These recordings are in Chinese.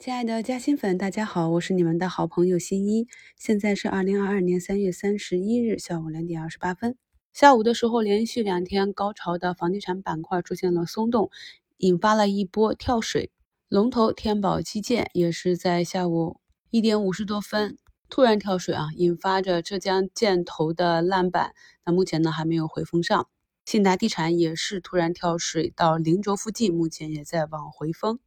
亲爱的嘉兴粉，大家好，我是你们的好朋友新一。现在是二零二二年三月三十一日下午两点二十八分。下午的时候，连续两天高潮的房地产板块出现了松动，引发了一波跳水。龙头天宝基建也是在下午一点五十多分突然跳水啊，引发着浙江建投的烂板。那目前呢还没有回封上。信达地产也是突然跳水到零轴附近，目前也在往回封。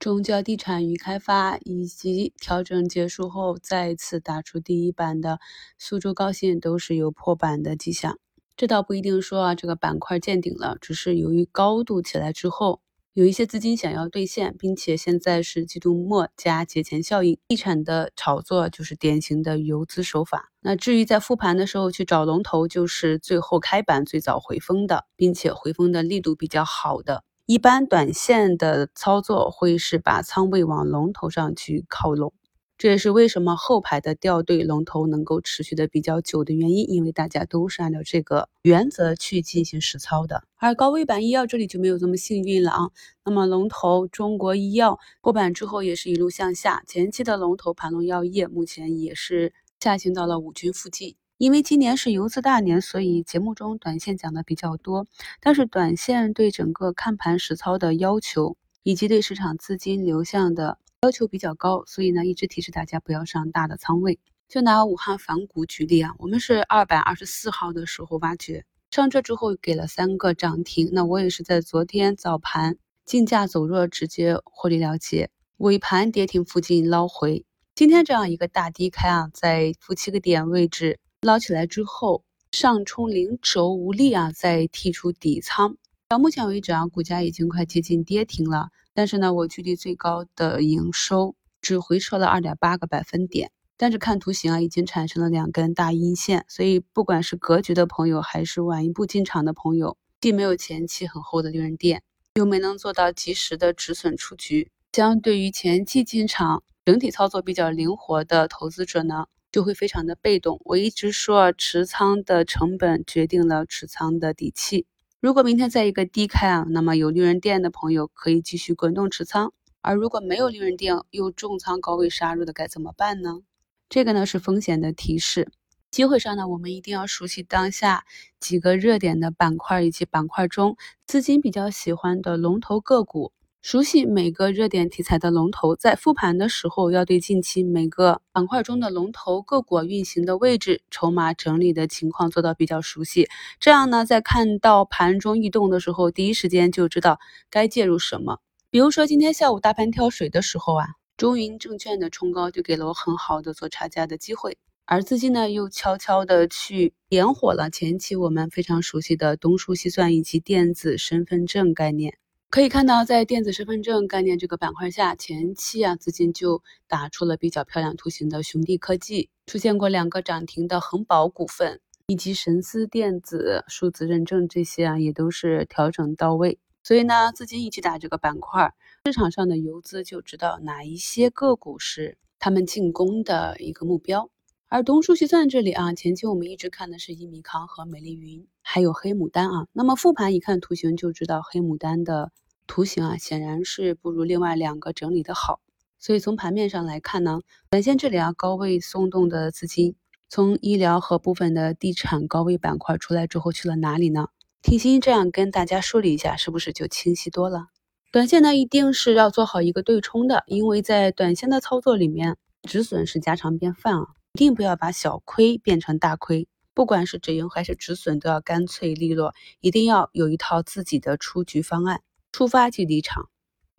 中交地产与开发以及调整结束后再次打出第一板的苏州高新都是有破板的迹象。这倒不一定说啊，这个板块见顶了，只是由于高度起来之后，有一些资金想要兑现，并且现在是季度末加节前效应，地产的炒作就是典型的游资手法。那至于在复盘的时候去找龙头，就是最后开板最早回封的，并且回封的力度比较好的。一般短线的操作会是把仓位往龙头上去靠拢，这也是为什么后排的掉队龙头能够持续的比较久的原因，因为大家都是按照这个原则去进行实操的。而高位板医药这里就没有这么幸运了啊。那么龙头中国医药破板之后也是一路向下，前期的龙头盘龙药业目前也是下行到了五均附近。因为今年是游资大年，所以节目中短线讲的比较多。但是短线对整个看盘实操的要求，以及对市场资金流向的要求比较高，所以呢，一直提示大家不要上大的仓位。就拿武汉反股举例啊，我们是二百二十四号的时候挖掘上车之后给了三个涨停，那我也是在昨天早盘竞价走弱，直接获利了结，尾盘跌停附近捞回。今天这样一个大低开啊，在负七个点位置。捞起来之后，上冲零轴无力啊，再剔出底仓。到目前为止啊，股价已经快接近跌停了。但是呢，我距离最高的营收只回撤了二点八个百分点。但是看图形啊，已经产生了两根大阴线。所以不管是格局的朋友，还是晚一步进场的朋友，既没有前期很厚的利润垫，又没能做到及时的止损出局。相对于前期进场，整体操作比较灵活的投资者呢？就会非常的被动。我一直说，持仓的成本决定了持仓的底气。如果明天在一个低开啊，那么有利润垫的朋友可以继续滚动持仓；而如果没有利润垫又重仓高位杀入的，该怎么办呢？这个呢是风险的提示。机会上呢，我们一定要熟悉当下几个热点的板块以及板块中资金比较喜欢的龙头个股。熟悉每个热点题材的龙头，在复盘的时候，要对近期每个板块中的龙头个股运行的位置、筹码整理的情况做到比较熟悉。这样呢，在看到盘中异动的时候，第一时间就知道该介入什么。比如说今天下午大盘跳水的时候啊，中银证券的冲高就给了我很好的做差价的机会，而资金呢又悄悄的去点火了前期我们非常熟悉的东数西算以及电子身份证概念。可以看到，在电子身份证概念这个板块下，前期啊资金就打出了比较漂亮图形的雄帝科技，出现过两个涨停的恒宝股份，以及神思电子数字认证这些啊也都是调整到位。所以呢，资金一去打这个板块，市场上的游资就知道哪一些个股是他们进攻的一个目标。而东数西算这里啊，前期我们一直看的是益米康和美丽云，还有黑牡丹啊。那么复盘一看图形就知道黑牡丹的。图形啊，显然是不如另外两个整理的好，所以从盘面上来看呢，短线这里啊高位松动的资金，从医疗和部分的地产高位板块出来之后去了哪里呢？听心这样跟大家梳理一下，是不是就清晰多了？短线呢一定是要做好一个对冲的，因为在短线的操作里面，止损是家常便饭啊，一定不要把小亏变成大亏，不管是止盈还是止损，都要干脆利落，一定要有一套自己的出局方案。出发即离场，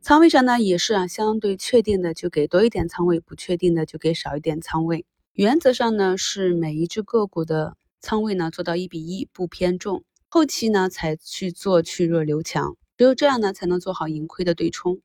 仓位上呢也是啊，相对确定的就给多一点仓位，不确定的就给少一点仓位。原则上呢是每一只个股的仓位呢做到一比一，不偏重。后期呢才去做去弱留强，只有这样呢才能做好盈亏的对冲。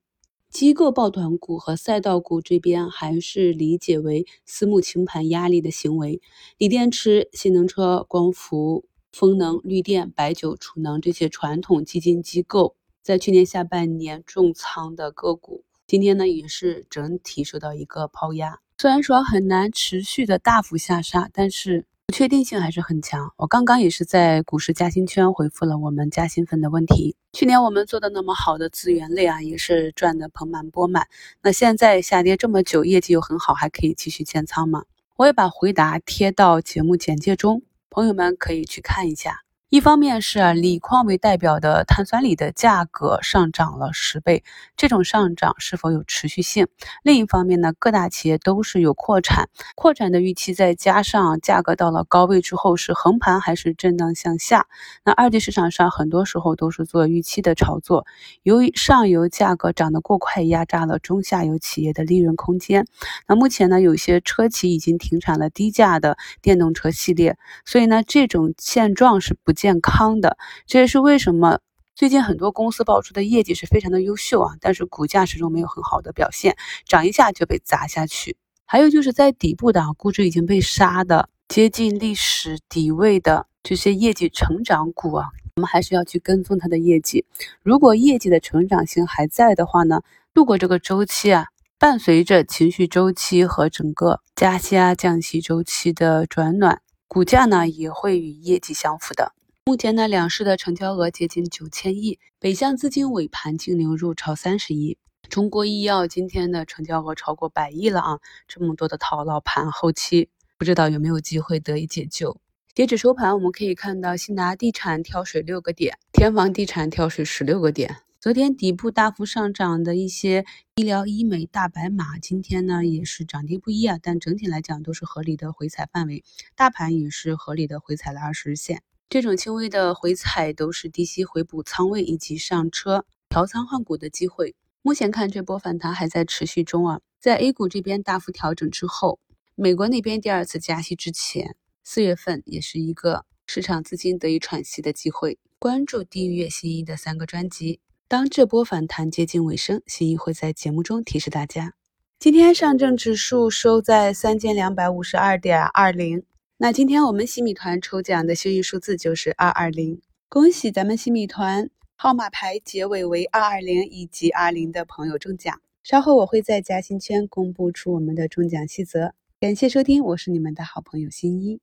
机构抱团股和赛道股这边还是理解为私募清盘压力的行为。锂电池、新能车、光伏、风能、绿电、白酒、储能这些传统基金机构。在去年下半年重仓的个股，今天呢也是整体受到一个抛压。虽然说很难持续的大幅下杀，但是不确定性还是很强。我刚刚也是在股市加薪圈回复了我们加薪粉的问题。去年我们做的那么好的资源类啊，也是赚的盆满钵满。那现在下跌这么久，业绩又很好，还可以继续建仓吗？我也把回答贴到节目简介中，朋友们可以去看一下。一方面是锂矿为代表的碳酸锂的价格上涨了十倍，这种上涨是否有持续性？另一方面呢，各大企业都是有扩产，扩产的预期再加上价格到了高位之后是横盘还是震荡向下？那二级市场上很多时候都是做预期的炒作，由于上游价格涨得过快，压榨了中下游企业的利润空间。那目前呢，有些车企已经停产了低价的电动车系列，所以呢，这种现状是不见。健康的，这也是为什么最近很多公司爆出的业绩是非常的优秀啊，但是股价始终没有很好的表现，涨一下就被砸下去。还有就是在底部的啊估值已经被杀的接近历史底位的这些业绩成长股啊，我们还是要去跟踪它的业绩。如果业绩的成长性还在的话呢，度过这个周期啊，伴随着情绪周期和整个加息啊降息周期的转暖，股价呢也会与业绩相符的。目前呢，两市的成交额接近九千亿，北向资金尾盘净流入超三十亿。中国医药今天的成交额超过百亿了啊！这么多的套牢盘，后期不知道有没有机会得以解救。截止收盘，我们可以看到信达地产跳水六个点，天房地产跳水十六个点。昨天底部大幅上涨的一些医疗医美大白马，今天呢也是涨跌不一啊，但整体来讲都是合理的回踩范围，大盘也是合理的回踩了二十日线。这种轻微的回踩都是低吸回补仓位以及上车调仓换股的机会。目前看这波反弹还在持续中啊，在 A 股这边大幅调整之后，美国那边第二次加息之前，四月份也是一个市场资金得以喘息的机会。关注订阅新一的三个专辑，当这波反弹接近尾声，新一会在节目中提示大家。今天上证指数收在三千两百五十二点二零。那今天我们新米团抽奖的幸运数字就是二二零，恭喜咱们新米团号码牌结尾为二二零以及二零的朋友中奖。稍后我会在嘉兴圈公布出我们的中奖细则。感谢收听，我是你们的好朋友新一。